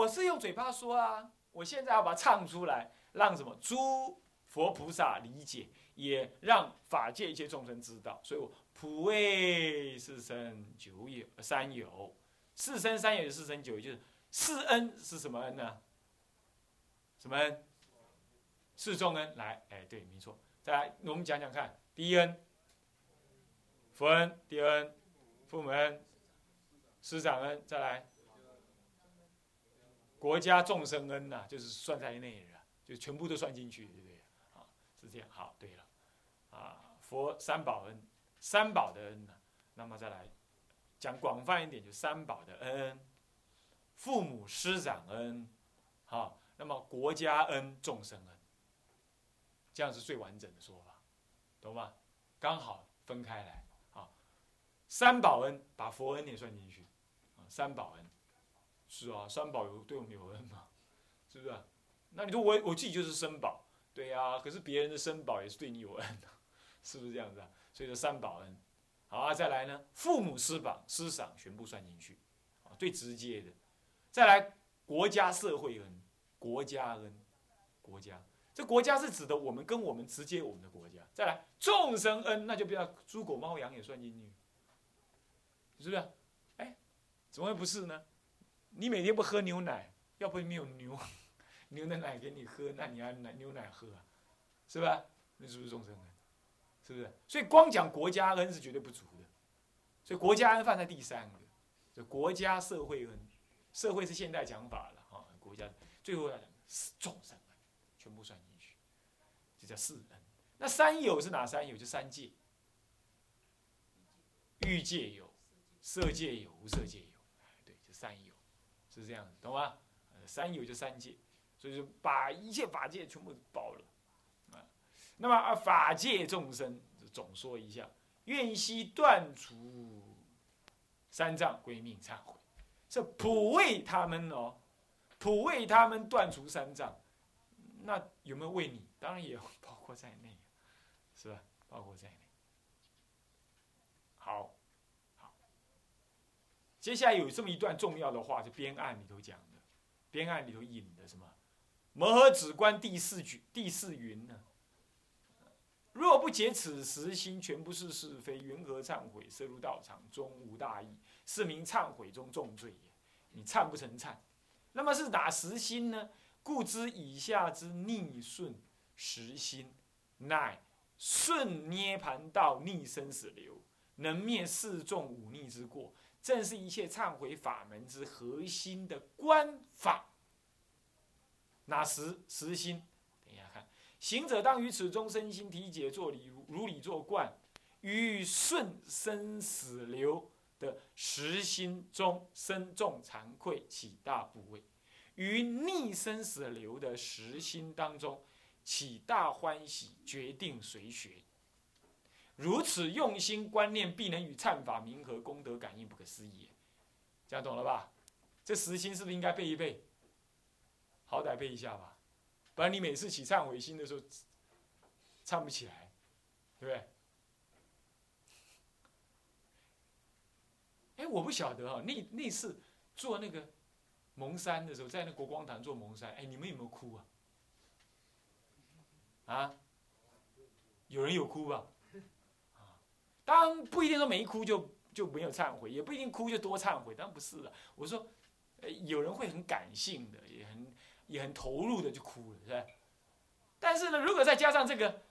我是用嘴巴说啊，我现在要把它唱出来，让什么诸佛菩萨理解，也让法界一切众生知道。所以我普为四生九有三有，四生三有四生九有，就是四恩是什么恩呢？什么恩？四众恩。来，哎，对，没错。再来，我们讲讲看，第一恩，佛恩；第二恩，父母恩；师长恩。再来。国家众生恩呐，就是算在内了，就全部都算进去，对不对？啊，是这样。好，对了，啊，佛三宝恩，三宝的恩呐，那么再来讲广泛一点，就三宝的恩，父母师长恩，好，那么国家恩、众生恩，这样是最完整的说法，懂吗？刚好分开来，啊，三宝恩把佛恩也算进去，啊，三宝恩。是啊，三宝有对我们有恩嘛，是不是？那你说我我自己就是生宝，对呀。可是别人的生宝也是对你有恩的，是不是这样子啊？所以说三宝恩，好啊，再来呢，父母师榜师赏全部算进去，啊，最直接的。再来国家社会恩，国家恩，国家，这国家是指的我们跟我们直接我们的国家。再来众生恩，那就不要猪狗猫羊也算进去，是不是？哎，怎么会不是呢？你每天不喝牛奶，要不没有牛，牛的奶给你喝，那你要奶牛奶喝啊，是吧？那是不是众生恩？是不是？所以光讲国家恩是绝对不足的，所以国家恩放在第三个，就国家社会恩，社会是现代讲法了哈，国家最后要讲众生恩，全部算进去，就叫四恩。那三有是哪三有？就三界，欲界有，色界有，无色界，有。是这样，懂吗？三有就三界，所以说把一切法界全部包了啊。那么啊，法界众生总说一下，愿悉断除三障归命忏悔，是普为他们哦，普为他们断除三障。那有没有为你？当然也包括在内，是吧？包括在内。好。接下来有这么一段重要的话，是编案里头讲的，编案里头引的什么？摩诃止观第四句第四云呢？若不解此时心，全不是是非，云何忏悔？摄入道场中无大义，是名忏悔中重罪也。你忏不成忏，那么是哪实心呢？故知以下之逆顺实心，乃顺涅盘道逆生死流，能灭四众五逆之过。正是一切忏悔法门之核心的观法，哪实实心？等一下看，行者当于此中身心体解作理如理作观，于顺生死流的实心中生重惭愧起大部位，于逆生死流的实心当中起大欢喜，决定随学。如此用心观念，必能与忏法冥合，功德感应不可思议。这样懂了吧？这实心是不是应该背一背？好歹背一下吧，不然你每次起忏悔心的时候，唱不起来，对不对？哎，我不晓得哈，那那次做那个蒙山的时候，在那国光堂做蒙山，哎，你们有没有哭啊？啊？有人有哭吧？当不一定说没哭就就没有忏悔，也不一定哭就多忏悔，当然不是了。我说，呃，有人会很感性的，也很也很投入的就哭了，是吧？但是呢，如果再加上这个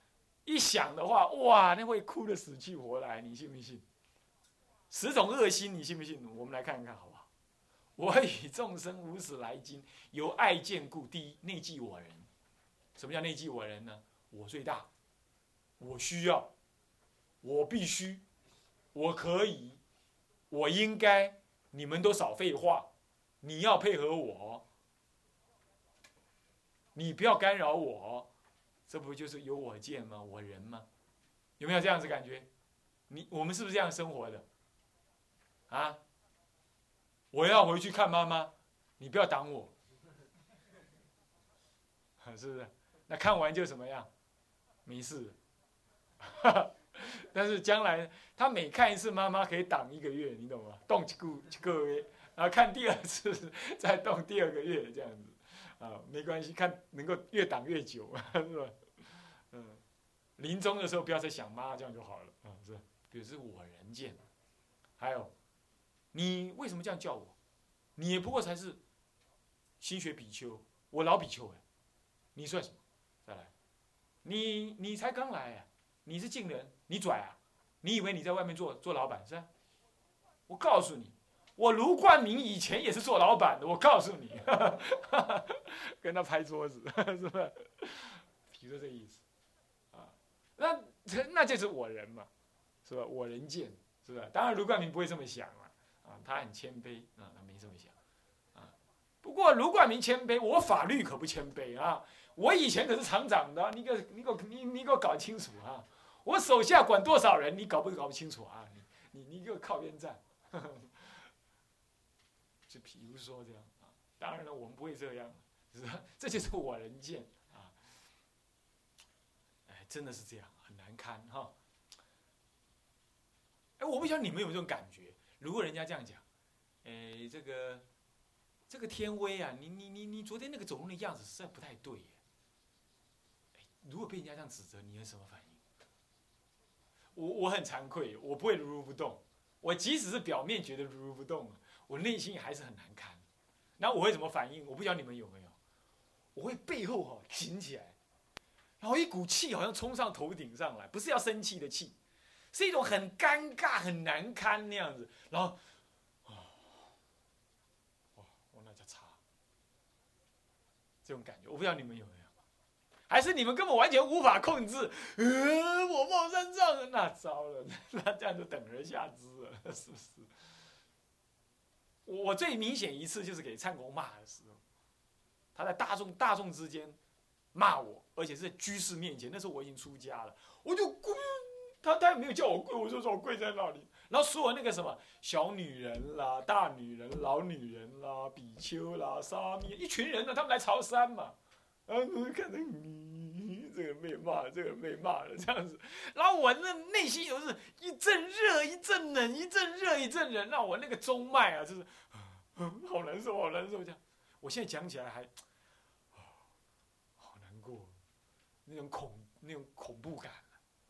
一想的话，哇，那会哭的死去活来，你信不信？十种恶心，你信不信？我们来看一看，好不好？我与众生无始来今，由爱见故。第一，内忌我人。什么叫内忌我人呢？我最大，我需要。我必须，我可以，我应该，你们都少废话，你要配合我，你不要干扰我，这不就是有我见吗？我人吗？有没有这样子感觉？你我们是不是这样生活的？啊？我要回去看妈妈，你不要挡我，是不是？那看完就怎么样？没事。哈 哈 但是将来他每看一次妈妈可以挡一个月，你懂吗？动几个几个月，然后看第二次再动第二个月这样子，啊，没关系，看能够越挡越久，是吧？嗯，临终的时候不要再想妈，这样就好了，啊，是吧？比如是我人见，还有，你为什么这样叫我？你也不过才是新学比丘，我老比丘哎，你算什么？再来，你你才刚来哎，你是近人，你拽啊？你以为你在外面做做老板是吧？我告诉你，我卢冠明以前也是做老板的。我告诉你，跟他拍桌子 是吧？比如说这意思，啊，那那就是我人嘛，是吧？我人贱，是吧？当然卢冠明不会这么想啊，啊，他很谦卑啊，他没这么想，啊。不过卢冠明谦卑，我法律可不谦卑啊！我以前可是厂长的，你给你给我你你给我搞清楚啊！我手下管多少人，你搞不搞不清楚啊？你你你给我靠边站！就比如说这样啊，当然了，我们不会这样，是吧？这就是我人见啊。哎，真的是这样，很难堪哈。哎，我不晓得你们有没有这种感觉？如果人家这样讲，哎，这个这个天威啊，你你你你昨天那个走路的样子实在不太对。耶，如果被人家这样指责，你有什么反应？我我很惭愧，我不会如如不动。我即使是表面觉得如如不动，我内心还是很难堪。那我会怎么反应？我不知道你们有没有？我会背后哈紧起来，然后一股气好像冲上头顶上来，不是要生气的气，是一种很尴尬、很难堪那样子。然后，哦，哦，我那叫差，这种感觉，我不知道你们有没有？还是你们根本完全无法控制？呃，我冒三丈，那糟了，那这样就等而下之了，是不是？我最明显一次就是给灿公骂的时候，他在大众大众之间骂我，而且是在居士面前。那时候我已经出家了，我就跪，他他也没有叫我跪，我就说我跪在那里。然后所有那个什么小女人啦、大女人、老女人啦、比丘啦、沙弥，一群人呢，他们来朝山嘛。然后我看到你，这个被骂，这个被骂了，这样子。然后我那内心又是一阵热，一阵冷，一阵热，一阵冷，让我那个中脉啊，就是 好难受，好难受。这样，我现在讲起来还好难过，那种恐，那种恐怖感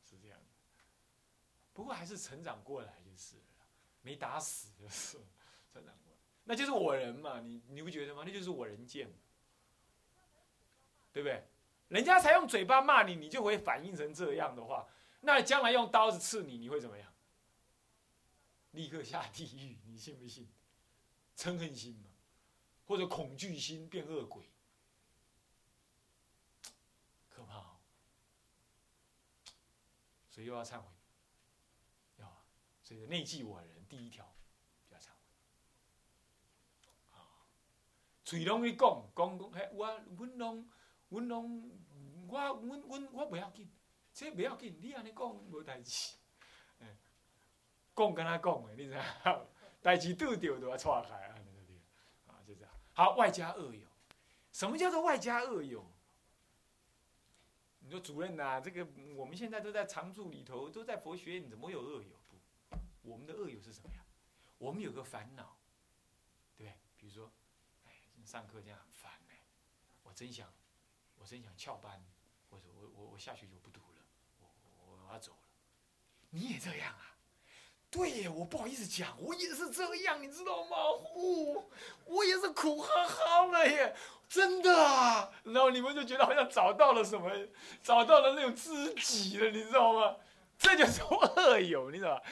是这样的。不过还是成长过来就是了，没打死就是成长过来，那就是我人嘛，你你不觉得吗？那就是我人见。对不对？人家才用嘴巴骂你，你就会反应成这样的话，那将来用刀子刺你，你会怎么样？立刻下地狱，你信不信？嗔恨心嘛，或者恐惧心变恶鬼，可怕哦。所以又要忏悔，要，所以内忌我人第一条就要忏悔。啊，嘴拢去讲讲讲，嘿，我我拢。阮拢，我阮阮我袂要紧，这袂要紧，你安尼讲无代志，讲跟他讲的，你知影？代志拄着都要岔开啊，啊，就这样。好，外加恶友，什么叫做外加恶友？你说主任呐，这个我们现在都在常住里头，都在佛学院，怎么有恶友？不，我们的恶友是什么呀？我们有个烦恼，对不对？比如说，哎，上课这样很烦哎，我真想。我真想翘班，或者我我我下去就不读了，我我要走了。你也这样啊？对耶，我不好意思讲，我也是这样，你知道吗？呼，我也是苦哈哈了耶，真的啊。然后你们就觉得好像找到了什么，找到了那种知己了，你知道吗？这就是恶友，你知道吧？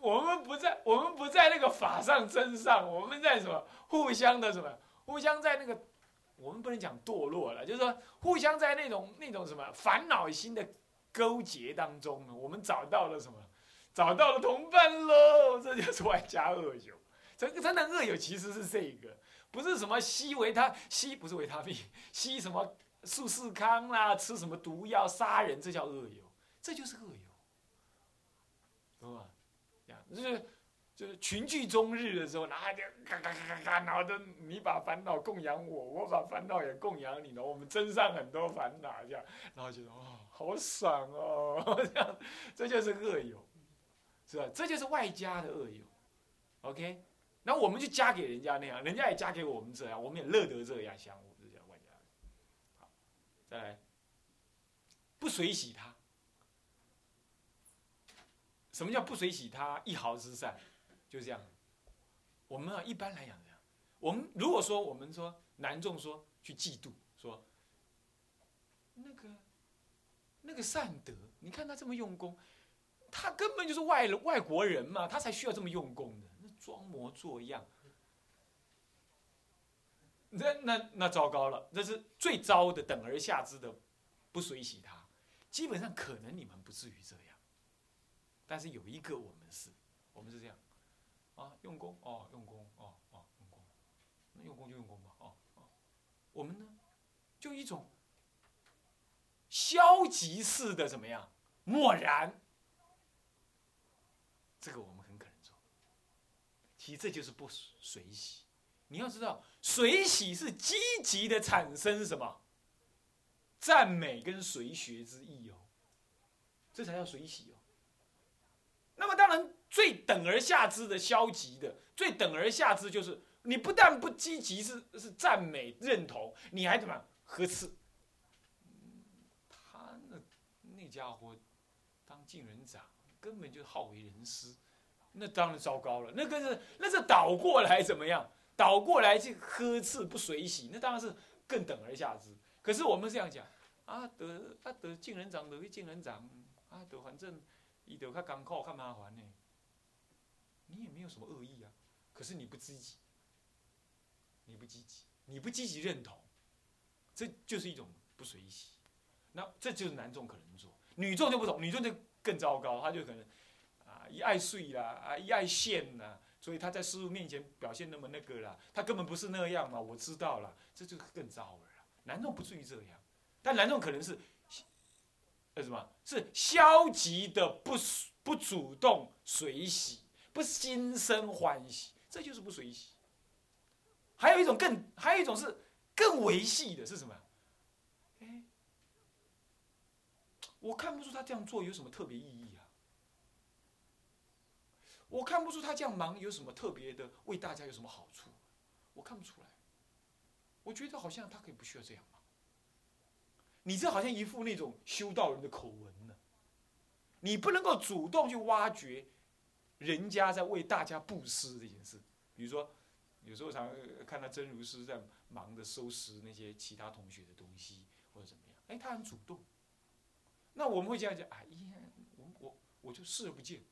我们不在，我们不在那个法上真上，我们在什么？互相的什么？互相在那个。我们不能讲堕落了，就是说互相在那种那种什么烦恼心的勾结当中，我们找到了什么？找到了同伴喽！这就是外加恶友。真真的恶友其实是这个，不是什么吸维他吸，不是维他命，吸什么速四康啦，吃什么毒药杀人，这叫恶友，这就是恶友，懂吗？就是。就是群聚终日的时候，然后就咔咔咔咔咔，然后都你把烦恼供养我，我把烦恼也供养你了，我们增上很多烦恼，这样，然后觉得哦，好爽哦，这样，这就是恶友，是吧？这就是外加的恶友，OK，那我们就加给人家那样，人家也加给我们这样，我们也乐得这样相互这样外加。好，再来，不随喜他。什么叫不随喜他一毫之善？就这样。我们啊，一般来讲这样。我们如果说我们说男众说去嫉妒，说那个那个善德，你看他这么用功，他根本就是外外国人嘛，他才需要这么用功的，那装模作样。那那那糟糕了，那是最糟的等而下之的不随喜他。基本上可能你们不至于这样。但是有一个我们是，我们是这样，啊，用功哦，用功哦，哦，用功，那用功就用功吧，哦，哦，我们呢，就一种消极式的怎么样，漠然，这个我们很可能做。其实这就是不随喜。你要知道，随喜是积极的产生什么赞美跟随学之意哦，这才叫随喜哦。那么当然，最等而下之的消极的，最等而下之就是你不但不积极，是是赞美认同，你还怎么呵斥？他那那家伙当晋人长，根本就好为人师，那当然糟糕了。那个是那是倒过来怎么样？倒过来去呵斥不随喜，那当然是更等而下之。可是我们这样讲啊，得啊得晋人长得为晋人长啊得反正。你得看干靠看麻烦呢，你也没有什么恶意啊，可是你不积极，你不积极，你不积极认同，这就是一种不随喜。那这就是男众可能做，女众就不同，女众就更糟糕，他就可能啊一爱睡啦，啊一爱现啦，所以他在师傅面前表现那么那个啦，他根本不是那样嘛，我知道了，这就更糟了。男众不至于这样，但男众可能是。呃，什么是消极的不不主动随喜，不心生欢喜，这就是不随喜。还有一种更，还有一种是更维系的，是什么？我看不出他这样做有什么特别意义啊。我看不出他这样忙有什么特别的，为大家有什么好处，我看不出来。我觉得好像他可以不需要这样。你这好像一副那种修道人的口吻呢，你不能够主动去挖掘人家在为大家布施这件事。比如说，有时候常看到真如师在忙着收拾那些其他同学的东西或者怎么样，哎，他很主动。那我们会这样讲，哎呀，我我我就视而不见。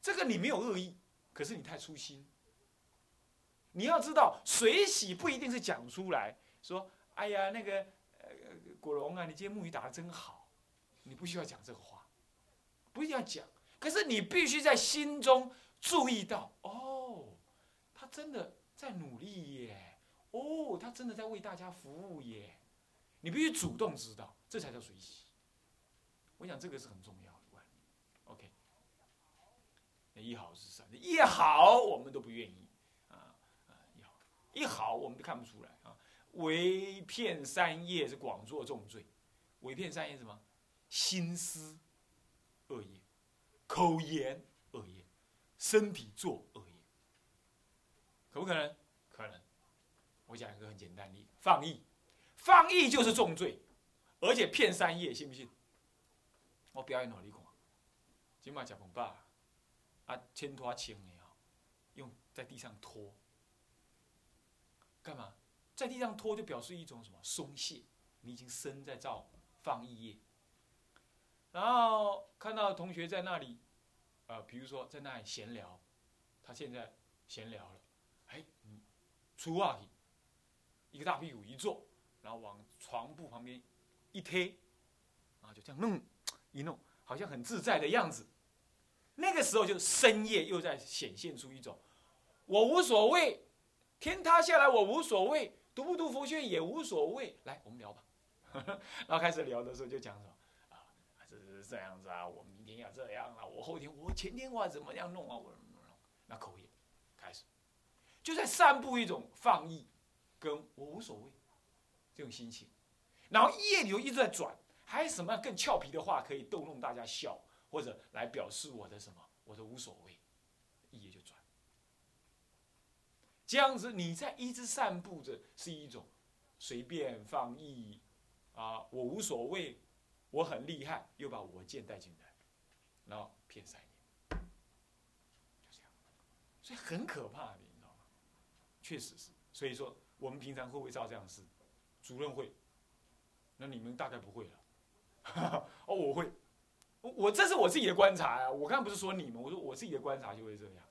这个你没有恶意，可是你太粗心。你要知道，水洗不一定是讲出来说，哎呀，那个呃。果荣啊，你今天木鱼打的真好，你不需要讲这个话，不一定要讲，可是你必须在心中注意到，哦，他真的在努力耶，哦，他真的在为大家服务耶，你必须主动知道，这才叫随喜。我想这个是很重要的观念。OK，那一好是善，一好我们都不愿意啊啊，一好一好我们都看不出来。啊。唯骗三业是广作重罪，唯骗三业什么？心思恶业，口言恶业，身体做恶业，可不可能？可能。我讲一个很简单的，放逸，放逸就是重罪，而且骗三业，信不信？我表演给你看，今晚吃饭吧，啊，牵拖轻的哦，用在地上拖，干嘛？在地上拖就表示一种什么松懈，你已经身在造放逸业。然后看到同学在那里，呃，比如说在那里闲聊，他现在闲聊了，哎，出话题，一个大屁股一坐，然后往床铺旁边一贴，然后就这样弄一弄，好像很自在的样子。那个时候就深夜又在显现出一种我无所谓，天塌下来我无所谓。读不读佛学也无所谓，来，我们聊吧。然后开始聊的时候就讲什么，这样子啊，我明天要这样啊，我后天我前天我怎么样弄啊，我那口业开始就在散布一种放逸，跟我无所谓这种心情。然后夜里头一直在转，还有什么更俏皮的话可以逗弄大家笑，或者来表示我的什么，我的无所谓，一夜就转。这样子你在一直散布着是一种随便放逸啊，我无所谓，我很厉害，又把我剑带进来，然后骗三年，就这样，所以很可怕的，你知道吗？确实是，所以说我们平常会不会造这样的事？主任会，那你们大概不会了。哦，我会，我这是我自己的观察啊。我刚刚不是说你们，我说我自己的观察就会这样。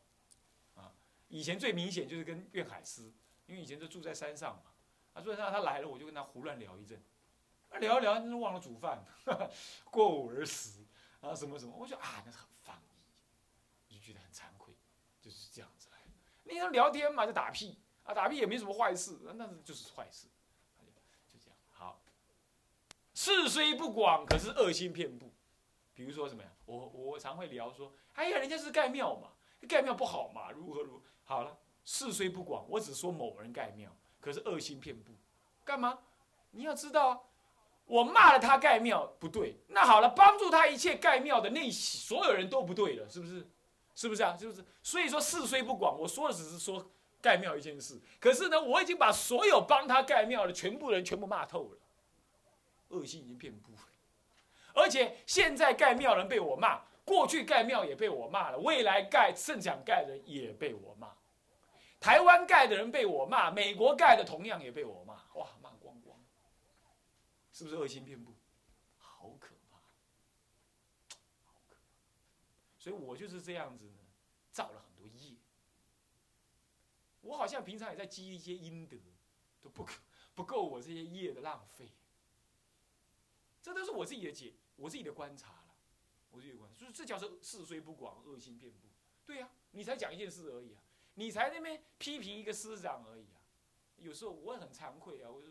啊，以前最明显就是跟岳海思，因为以前都住在山上嘛。啊，住在山上他来了，我就跟他胡乱聊一阵，聊一聊，真是忘了煮饭，过午而食啊，什么什么，我觉得啊，那是很放逸，就觉得很惭愧，就是这样子。你说聊天嘛，就打屁啊，打屁也没什么坏事，那就是坏事。就这样。好事虽不广，可是恶心遍布。比如说什么呀？我我常会聊说，哎呀，人家是盖庙嘛，盖庙不好嘛，如何如何好了。事虽不广，我只说某人盖庙，可是恶心遍布。干嘛？你要知道啊，我骂了他盖庙不对，那好了，帮助他一切盖庙的那所有人都不对了，是不是？是不是啊？是不是？所以说事虽不广，我说的只是说盖庙一件事，可是呢，我已经把所有帮他盖庙的全部人全部骂透了。恶心已经遍布，而且现在盖庙人被我骂，过去盖庙也被我骂了，未来盖圣想盖的人也被我骂，台湾盖的人被我骂，美国盖的同样也被我骂，哇，骂，是不是恶心遍布？好可怕，好可怕，所以我就是这样子呢，造了很多业，我好像平常也在积一些阴德，都不可不够我这些业的浪费。这都是我自己的解，我自己的观察了，我自己的观察，所以这叫做事虽不广，恶心遍布。对呀，你才讲一件事而已啊，你才那边批评一个师长而已啊。有时候我也很惭愧啊，我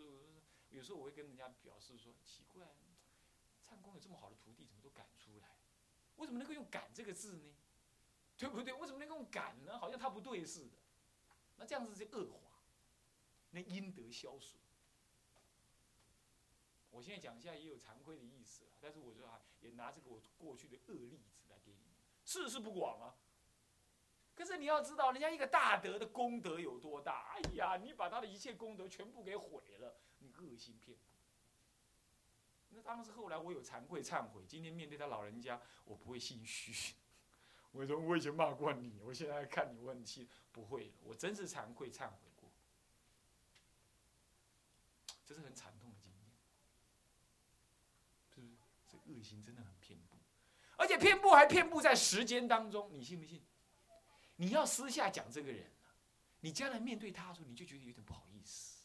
有时候我会跟人家表示说，奇怪，唱功有这么好的徒弟，怎么都赶出来？为什么能够用“赶”这个字呢？对不对？为什么能够用“赶”呢？好像他不对似的。那这样子就恶化，那阴德消损。我现在讲一下也有惭愧的意思但是我说啊，也拿这个我过去的恶例子来给你们，事是不广啊。可是你要知道，人家一个大德的功德有多大？哎呀，你把他的一切功德全部给毁了，你恶心骗布。那当时后来我有惭愧忏悔，今天面对他老人家，我不会心虚。我说我以前骂过你，我现在看你问气，不会了，我真是惭愧忏悔过。这是很惨痛的经验。这。恶心真的很偏不，而且偏不还偏不在时间当中，你信不信？你要私下讲这个人你将来面对他的时候，你就觉得有点不好意思，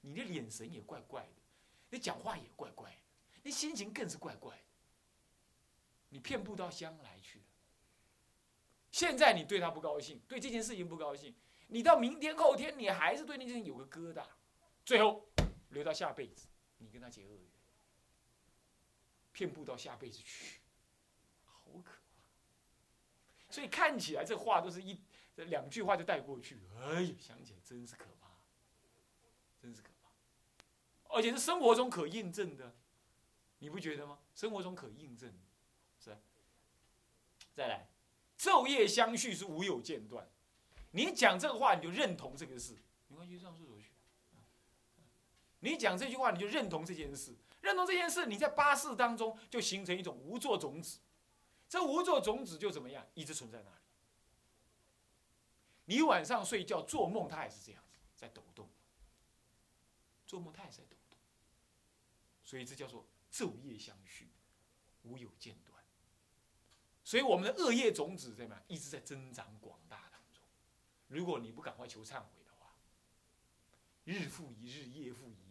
你的眼神也怪怪的，你讲话也怪怪的，你心情更是怪怪的。你骗不到将来去了。现在你对他不高兴，对这件事情不高兴，你到明天后天你还是对那件事情有个疙瘩，最后留到下辈子，你跟他结恶缘。骗不到下辈子去，好可！所以看起来这话都是一两句话就带过去，哎呀，想起来真是可怕，真是可怕，而且是生活中可印证的，你不觉得吗？生活中可印证，是。再来，昼夜相续是无有间断，你讲这个话你就认同这个事，没关系，上厕所去。你讲这句话你就认同这件事。认同这件事，你在八事当中就形成一种无作种子，这无作种子就怎么样，一直存在那里。你晚上睡觉做梦，它也是这样子在抖动，做梦它也是在抖动，所以这叫做昼夜相续，无有间断。所以我们的恶业种子怎么样，一直在增长广大当中。如果你不赶快求忏悔的话，日复一日，夜复一。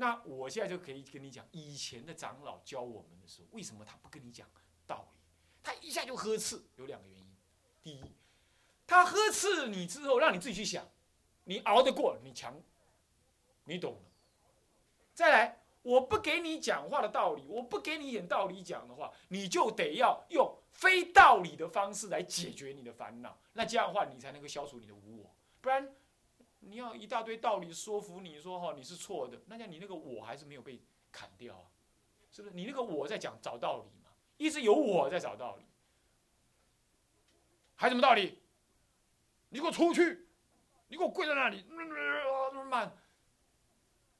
那我现在就可以跟你讲，以前的长老教我们的时候，为什么他不跟你讲道理？他一下就呵斥，有两个原因。第一，他呵斥你之后，让你自己去想，你熬得过，你强，你懂了。再来，我不给你讲话的道理，我不给你一点道理讲的话，你就得要用非道理的方式来解决你的烦恼。那这样的话，你才能够消除你的无我，不然。你要一大堆道理说服你说哈你是错的，那样你那个我还是没有被砍掉啊，是不是？你那个我在讲找道理嘛，一直有我在找道理，还什么道理？你给我出去！你给我跪在那里！骂，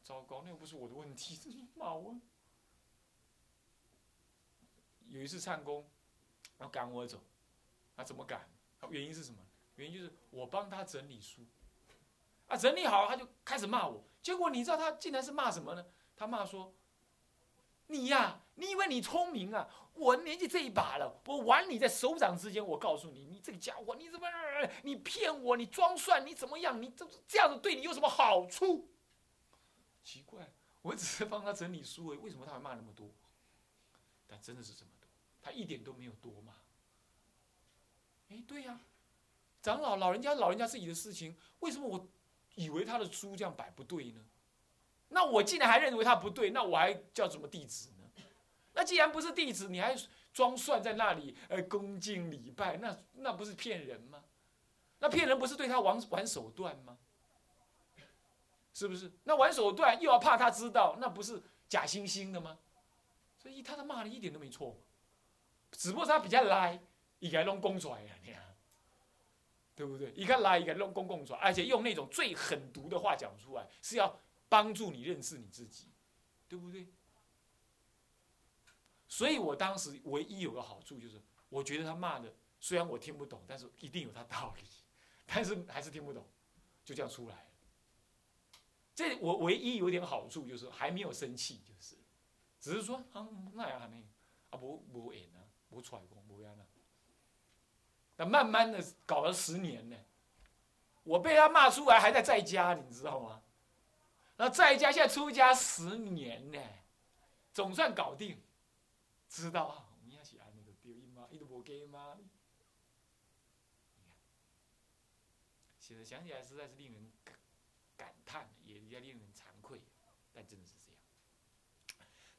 糟糕，那又不是我的。问题，这是骂我。有一次唱功，要赶我走，他怎么赶？原因是什么？原因就是我帮他整理书，啊，整理好他就开始骂我。结果你知道他竟然是骂什么呢？他骂说：“你呀，你以为你聪明啊？我年纪这一把了，我玩你在手掌之间。我告诉你，你这个家伙，你怎么你骗我？你装蒜？你怎么样？你这这样子对你有什么好处？奇怪，我只是帮他整理书，为什么他会骂那么多？但真的是这么多，他一点都没有多骂。哎，对呀。”长老，老人家，老人家自己的事情，为什么我以为他的书这样摆不对呢？那我竟然还认为他不对，那我还叫什么弟子呢？那既然不是弟子，你还装蒜在那里，呃，恭敬礼拜，那那不是骗人吗？那骗人不是对他玩玩手段吗？是不是？那玩手段又要怕他知道，那不是假惺惺的吗？所以他的骂的一点都没错，只不过他比较赖，应该弄公出来，对不对？一个来一个用公共说，而且用那种最狠毒的话讲出来，是要帮助你认识你自己，对不对？所以我当时唯一有个好处就是，我觉得他骂的虽然我听不懂，但是一定有他道理，但是还是听不懂，就这样出来了。这我唯一有点好处就是还没有生气，就是，只是说啊那样还没啊不不演啊不出来讲不样啊。那慢慢的搞了十年呢，我被他骂出来，还在在家，你知道吗？那在家现在出家十年呢，总算搞定，知道啊？你也是安那个丢音吗？一都无给吗？现在想起来实在是令人感叹，也也令人惭愧，但真的是这样。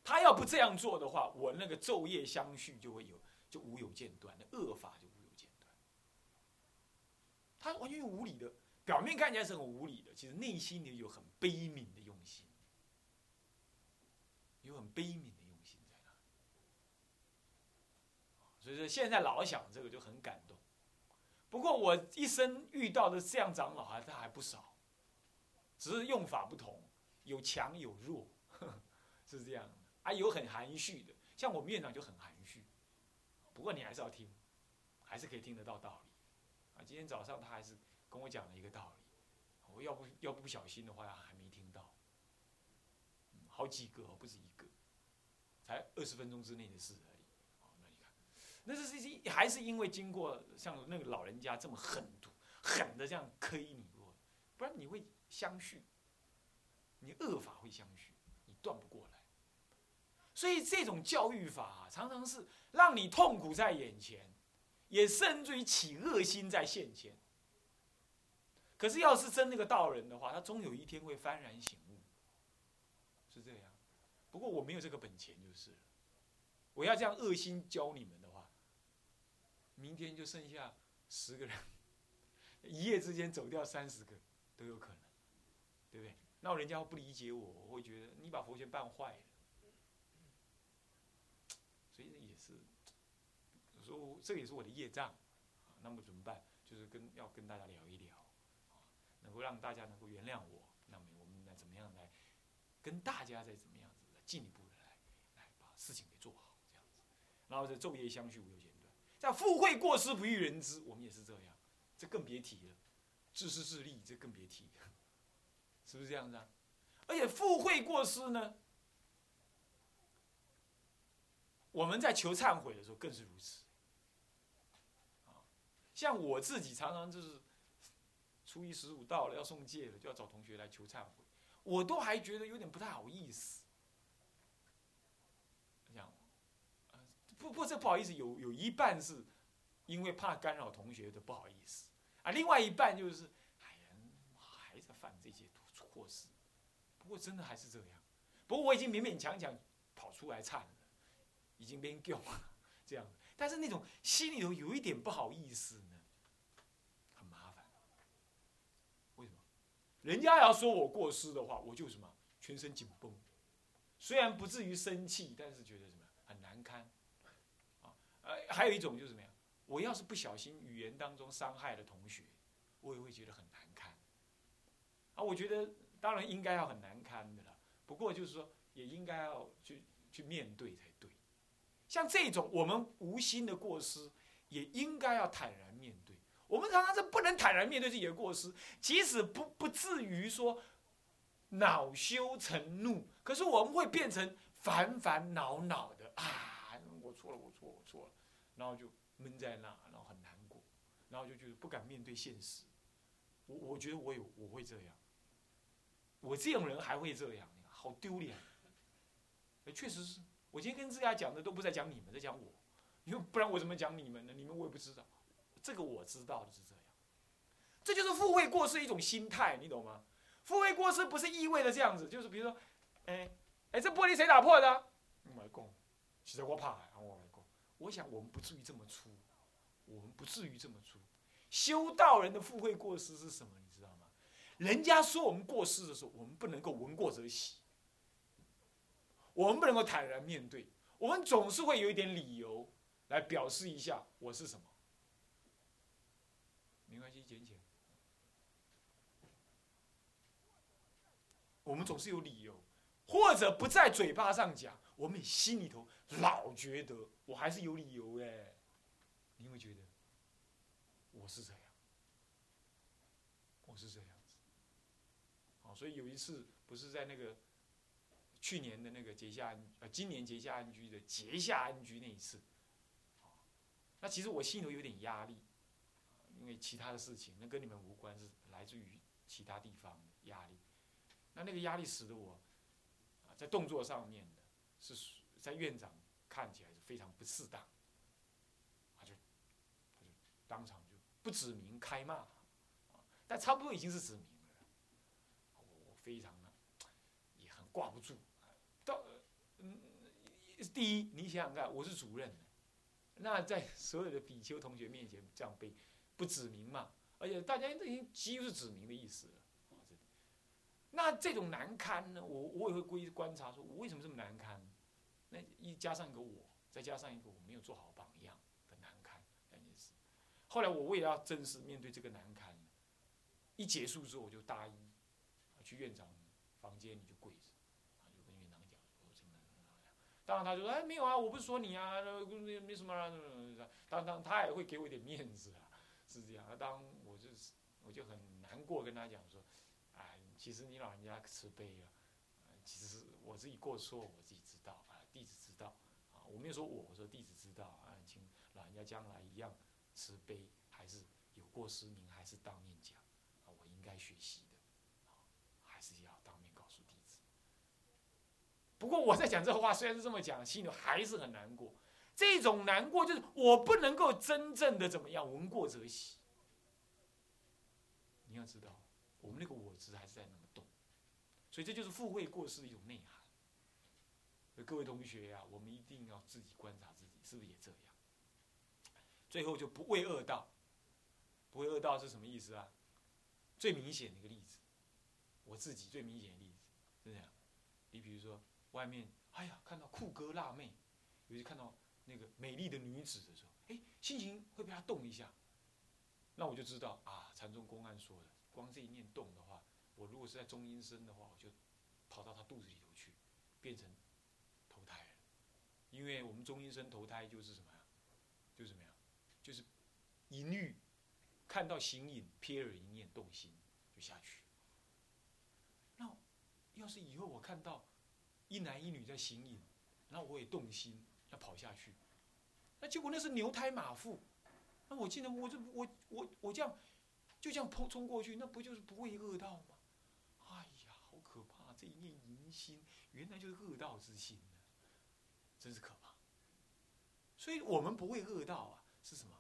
他要不这样做的话，我那个昼夜相续就会有，就无有间断的恶法。他完全用无理的，表面看起来是很无理的，其实内心里有很悲悯的用心，有很悲悯的用心在那。所以说现在老想这个就很感动。不过我一生遇到的这样长老还他还不少，只是用法不同，有强有弱，是这样的。啊，有很含蓄的，像我们院长就很含蓄，不过你还是要听，还是可以听得到道理。今天早上他还是跟我讲了一个道理，我要不要不小心的话，还没听到，好几个不止一个，才二十分钟之内的事而已。那你看，那是是还是因为经过像那个老人家这么狠毒、狠的这样坑你过，不然你会相续，你恶法会相续，你断不过来。所以这种教育法常常是让你痛苦在眼前。也甚至于起恶心在现前。可是要是真那个道人的话，他终有一天会幡然醒悟，是这样。不过我没有这个本钱就是。我要这样恶心教你们的话，明天就剩下十个人，一夜之间走掉三十个都有可能，对不对？那人家不理解我，我会觉得你把佛学办坏了。所以也是。说这也是我的业障，那么怎么办？就是跟要跟大家聊一聊，能够让大家能够原谅我。那么我们来怎么样来跟大家再怎么样子进一步的来来把事情给做好，这样子。然后这昼夜相续无有间断，在富贵过失不欲人知，我们也是这样，这更别提了。自私自利，这更别提，是不是这样子啊？而且富贵过失呢，我们在求忏悔的时候更是如此。像我自己常常就是初一十五到了要送戒了，就要找同学来求忏悔，我都还觉得有点不太好意思。这样，不不，这不好意思，有有一半是因为怕干扰同学的不好意思啊，另外一半就是，哎呀，还在犯这些错事。不过真的还是这样，不过我已经勉勉强强跑出来忏了，已经变够了这样，但是那种心里头有一点不好意思。人家要说我过失的话，我就什么全身紧绷，虽然不至于生气，但是觉得什么很难堪，啊，呃，还有一种就是什么呀？我要是不小心语言当中伤害了同学，我也会觉得很难堪。啊，我觉得当然应该要很难堪的了，不过就是说也应该要去去面对才对。像这种我们无心的过失，也应该要坦然。我们常常是不能坦然面对自己的过失，即使不不至于说恼羞成怒，可是我们会变成烦烦恼恼的啊！我错了，我错了，我错了，然后就闷在那，然后很难过，然后就觉得不敢面对现实。我我觉得我有我会这样，我这种人还会这样，好丢脸。哎，确实是我今天跟大家讲的都不在讲你们，在讲我，因为不然我怎么讲你们呢？你们我也不知道。这个我知道的是这样，这就是富贵过失一种心态，你懂吗？富贵过失不是意味着这样子，就是比如说，哎，哎，这玻璃谁打破的？我来讲，其实我怕，我来讲，我想我们不至于这么粗，我们不至于这么粗。修道人的富贵过失是什么？你知道吗？人家说我们过失的时候，我们不能够闻过则喜，我们不能够坦然面对，我们总是会有一点理由来表示一下我是什么。没关系，捡起来。我们总是有理由，或者不在嘴巴上讲，我们心里头老觉得我还是有理由哎。你会觉得我是这样，我是这样子。好，所以有一次不是在那个去年的那个结下安呃，今年结下安居的结下安居那一次，那其实我心里头有点压力。因为其他的事情，那跟你们无关，是来自于其他地方压力。那那个压力使得我，啊，在动作上面的，是在院长看起来是非常不适当，他就他就当场就不指名开骂，但差不多已经是指名了。我我非常的也很挂不住。到嗯，第一，你想想看，我是主任，那在 所有的比丘同学面前这样被。不指名嘛，而且大家都已经几乎是指名的意思了。那这种难堪呢，我我也会归观察，说我为什么这么难堪？那一加上一个我，再加上一个我没有做好榜样的难堪两件事。后来我为了要正式面对这个难堪，一结束之后我就答应，去院长房间里就跪着，就跟院长讲，我怎么怎么样。当然他就说，哎，没有啊，我不是说你啊，没没什么啊。当当他也会给我一点面子啊。是这样，当我就是，我就很难过，跟他讲说，其实你老人家慈悲啊，其实我自己过错，我自己知道啊，弟子知道啊，我没有说我，我说弟子知道啊，请老人家将来一样慈悲，还是有过失，您还是当面讲啊，我应该学习的，还是要当面告诉弟子。不过我在讲这话，虽然是这么讲，心里还是很难过。这种难过就是我不能够真正的怎么样，闻过则喜。你要知道，我们那个我执还是在那么动，所以这就是富贵过失的一种内涵。各位同学呀，我们一定要自己观察自己，是不是也这样？最后就不畏恶道，不畏恶道是什么意思啊？最明显的一个例子，我自己最明显的例子是这样。你比如说，外面哎呀，看到酷哥辣妹，尤其看到。那个美丽的女子的时候，哎，心情会被她动一下，那我就知道啊，禅宗公案说的，光这一念动的话，我如果是在中阴身的话，我就跑到他肚子里头去，变成投胎。因为我们中阴身投胎就是什么呀？就是什么呀？就是淫欲，看到形影，瞥耳一念动心就下去。那要是以后我看到一男一女在形影，那我也动心。要跑下去，那结果那是牛胎马腹，那我竟然我这我我我这样就这样冲冲过去，那不就是不畏恶道吗？哎呀，好可怕！这一念淫心，原来就是恶道之心呢，真是可怕。所以我们不畏恶道啊，是什么？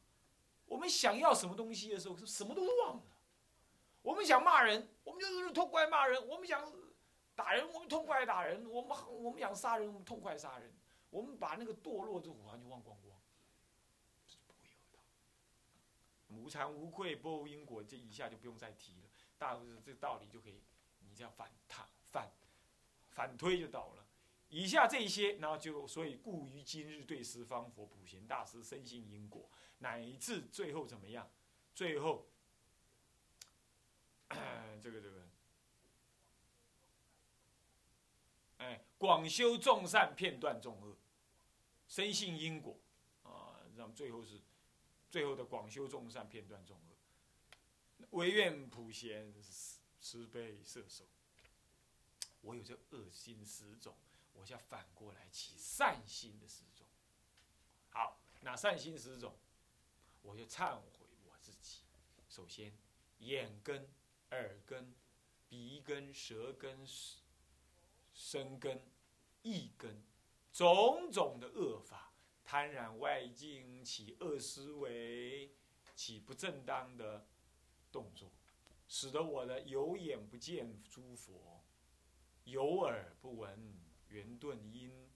我们想要什么东西的时候，是什么都忘了。我们想骂人，我们就是痛快骂人；我们想打人，我们痛快打人；我们我们想杀人，我们痛快杀人。我们把那个堕落这完全忘光光，这是不会有的。无惭无愧，不无因果，这一下就不用再提了。大是这道理就可以，你这样反踏反反推就到了。以下这些，然后就所以故于今日对十方佛普贤大师深信因果，乃至最后怎么样？最后 这个这个，哎，广修众善，片段众恶，深信因果，啊，让最后是最后的广修众善，片段众恶，唯愿普贤慈悲摄受。我有这恶心十种，我要反过来起善心的十种。好，那善心十种，我就忏悔我自己。首先，眼根、耳根、鼻根、舌根、身根、意根，种种的恶法，贪染外境，起恶思维，起不正当的动作，使得我的有眼不见诸佛。有耳不闻圆顿音，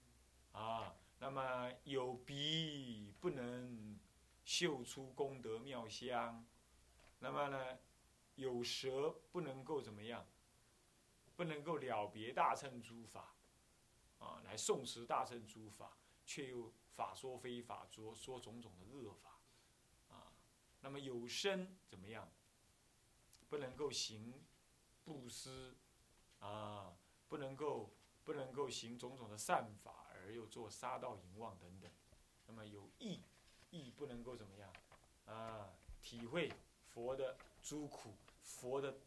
啊，那么有鼻不能嗅出功德妙香，那么呢，有舌不能够怎么样？不能够了别大乘诸法，啊，来诵持大乘诸法，却又法说非法，说说种种的恶法，啊，那么有身怎么样？不能够行布施，啊。不能够不能够行种种的善法，而又做杀盗淫妄等等。那么有意，意不能够怎么样啊？体会佛的诸苦，佛的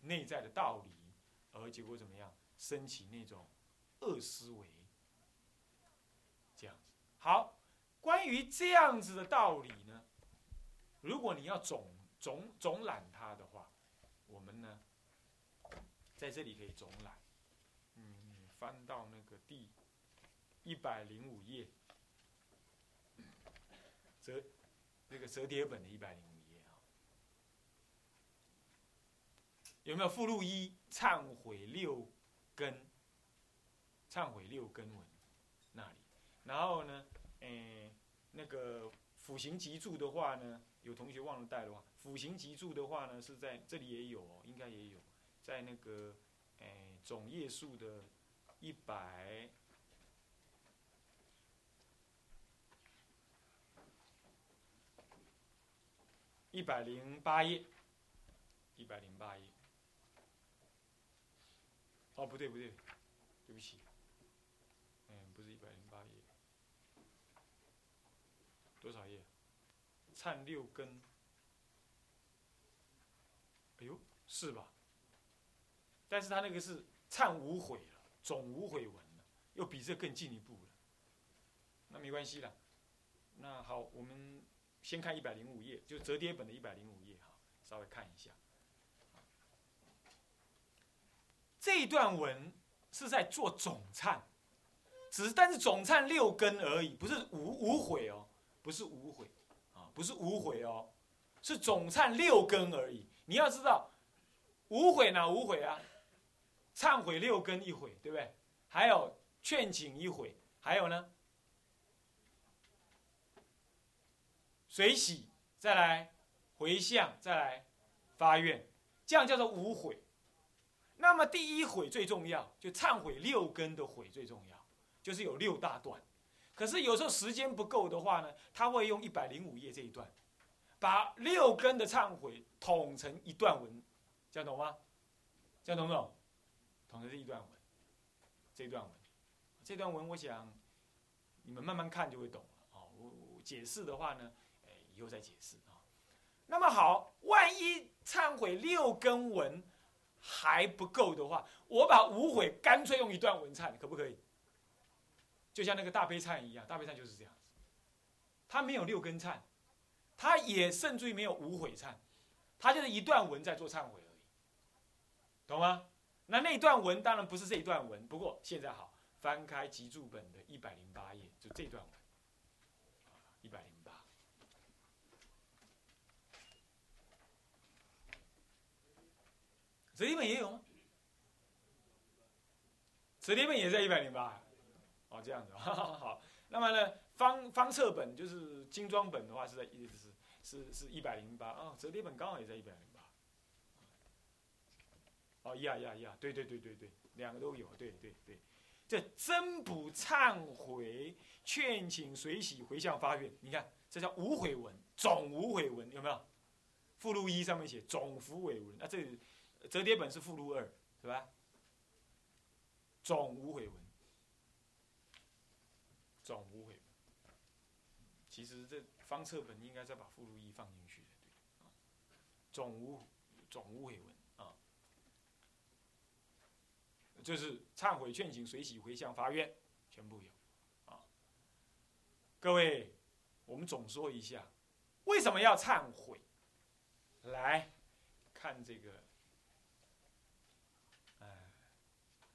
内在的道理，而结果怎么样？升起那种恶思维，好，关于这样子的道理呢，如果你要总总总览它的话，我们呢在这里可以总览。翻到那个第一百零五页，折那个折叠本的一百零五页啊，有没有附录一忏悔六根？忏悔六根文那里，然后呢，诶，那个辅行脊柱的话呢，有同学忘了带的话，辅行脊柱的话呢是在这里也有哦，应该也有，在那个诶总页数的。一百一百零八页，一百零八页。哦，不对不对，对不起，嗯，不是一百零八页，多少页？忏六根。哎呦，是吧？但是他那个是忏无悔了。总无悔文了，又比这更进一步了。那没关系了。那好，我们先看一百零五页，就折叠本的一百零五页哈，稍微看一下。这一段文是在做总忏，只是但是总忏六根而已，不是无无悔哦，不是无悔啊，不是无悔哦，是总忏六根而已。你要知道，无悔哪无悔啊？忏悔六根一悔，对不对？还有劝请一悔，还有呢？随喜，再来回向，再来发愿，这样叫做无悔。那么第一悔最重要，就忏悔六根的悔最重要，就是有六大段。可是有时候时间不够的话呢，他会用一百零五页这一段，把六根的忏悔统成一段文，这样懂吗？这样懂不懂？统的这一段文，这段文，这段文，我想你们慢慢看就会懂了哦。我解释的话呢，哎，以后再解释啊。那么好，万一忏悔六根文还不够的话，我把无悔干脆用一段文忏，可不可以？就像那个大悲忏一样，大悲忏就是这样子，他没有六根忏，他也甚至于没有无悔忏，他就是一段文在做忏悔而已，懂吗？那那段文当然不是这一段文，不过现在好，翻开集注本的一百零八页，就这段文，一百零八。折叠本也有吗？折叠本也在一百零八，哦，这样子，好。那么呢，方方册本就是精装本的话是在一是是是一百零八啊，折叠本刚好也在一百零八。哦呀呀呀，对对对对对，两个都有，对对对，这增补忏悔、劝请随喜回向发愿，你看这叫无悔文，总无悔文有没有？附录一上面写总无悔文，那这折叠本是附录二，是吧？总无悔文，总无悔文。其实这方册本应该再把附录一放进去的，总无总无悔文啊，就是忏悔、劝请、随喜、回向、发愿，全部有啊。各位，我们总说一下，为什么要忏悔？来看这个。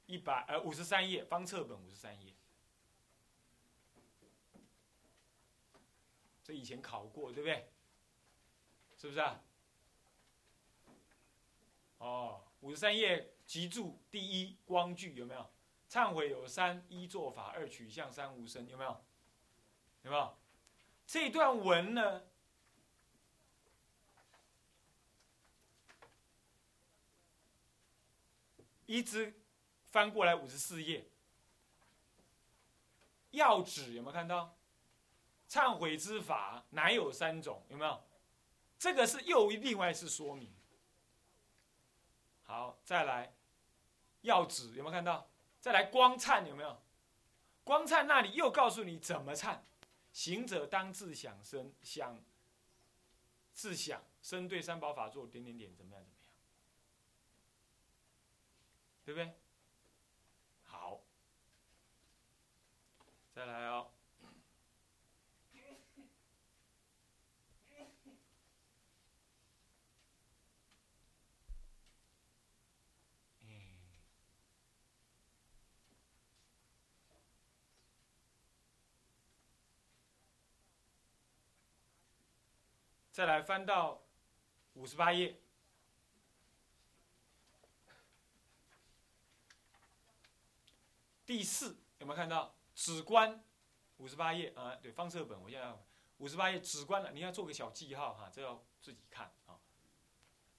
一百呃五十三页方册本五十三页，这以前考过对不对？是不是啊？哦，五十三页集注第一光句有没有？忏悔有三：一做法，二取向，三无声，有没有？有没有？这段文呢，一直。翻过来五十四页，要旨有没有看到？忏悔之法乃有三种，有没有？这个是又另外是说明。好，再来，要旨有没有看到？再来光灿有没有？光灿那里又告诉你怎么忏，行者当自想生想，自想生对三宝法做点点点怎么样怎么样，对不对？好再来哦。再来翻到五十八页，第四有没有看到？止观，五十八页啊，对，方册本，我现在五十八页止观了，你要做个小记号哈，这要自己看啊。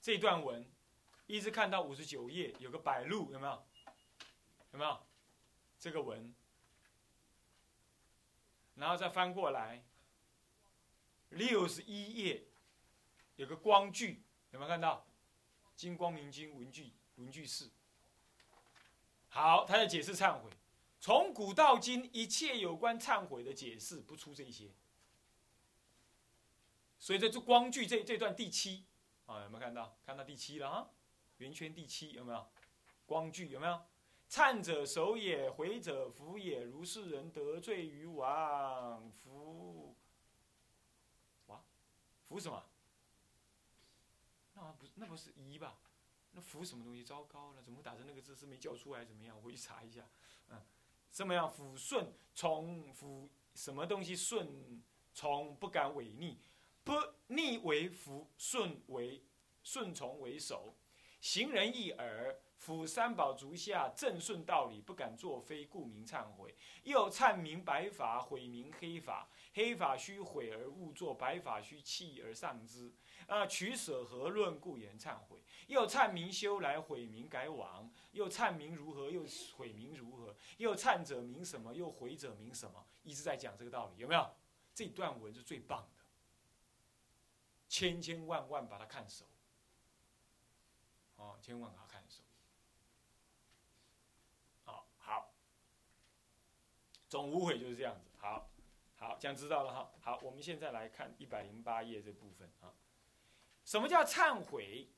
这段文一直看到五十九页，有个白鹭，有没有？有没有？这个文，然后再翻过来，六十一页有个光句，有没有看到？金光明经文句文句四。好，他在解释忏悔。从古到今，一切有关忏悔的解释不出这些。所以这光句这这段第七啊，有没有看到？看到第七了啊，圆圈第七有没有？光句有没有？忏者守也，悔者福也。如是人得罪于王，福，哇，福什么？那不是那不是一吧？那福什么东西？糟糕了，怎么打成那个字是没叫出来？怎么样？我去查一下，嗯。怎么样？抚顺从抚什么东西顺从不敢违逆，不逆为福，顺为顺从为首。行人一耳，抚三宝足下，正顺道理，不敢作非，故名忏悔。又忏明白法，毁明黑法。黑法须毁而勿作，白法须弃而上之。啊，取舍何论？故言忏悔。又忏明修来，悔明改往。又忏明如何？又悔明如何？又忏者明什么？又悔者明什么？一直在讲这个道理，有没有？这段文是最棒的，千千万万把它看熟。哦，千万把它看熟。好好，总无悔就是这样子。好，好，这样知道了哈。好，我们现在来看一百零八页这部分啊。什么叫忏悔？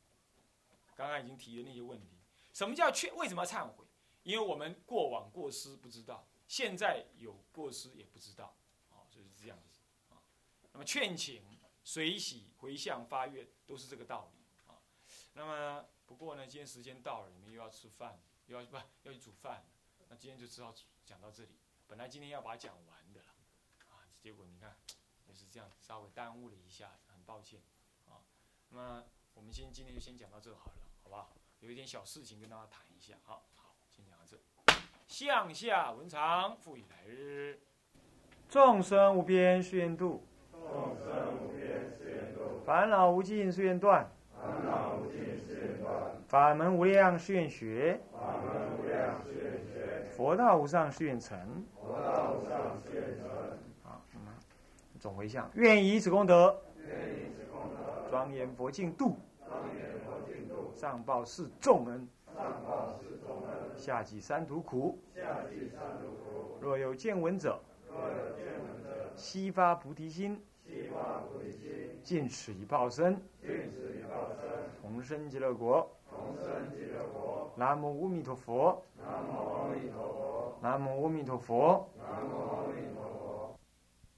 刚刚已经提的那些问题。什么叫劝？为什么要忏悔？因为我们过往过失不知道，现在有过失也不知道，啊，就是这样子啊。那么劝请、随喜、回向、发愿，都是这个道理啊。那么不过呢，今天时间到了，你们又要吃饭，又要不要去煮饭？那今天就只好讲到这里。本来今天要把它讲完的了，啊，结果你看也是这样，稍微耽误了一下，很抱歉。那么我们先今天就先讲到这好了，好不好？有一点小事情跟大家谈一下，好好，先讲到这。向下文长复以来日，众生无边誓愿度，众生无边誓愿度，烦恼无尽誓愿断，烦恼无尽誓愿断，法门无量誓愿学，法门无量誓愿学，佛道无上誓愿成，佛道无上誓愿成。好，那么总回向，愿以此功德。庄严佛净土，上报是众恩，下济三途苦。若有见闻者，悉发菩提心，尽此一报身，同生极乐国。南无阿弥陀佛。南无阿弥陀佛。南无阿弥陀佛。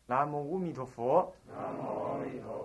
南无阿弥陀佛。南无阿弥陀佛。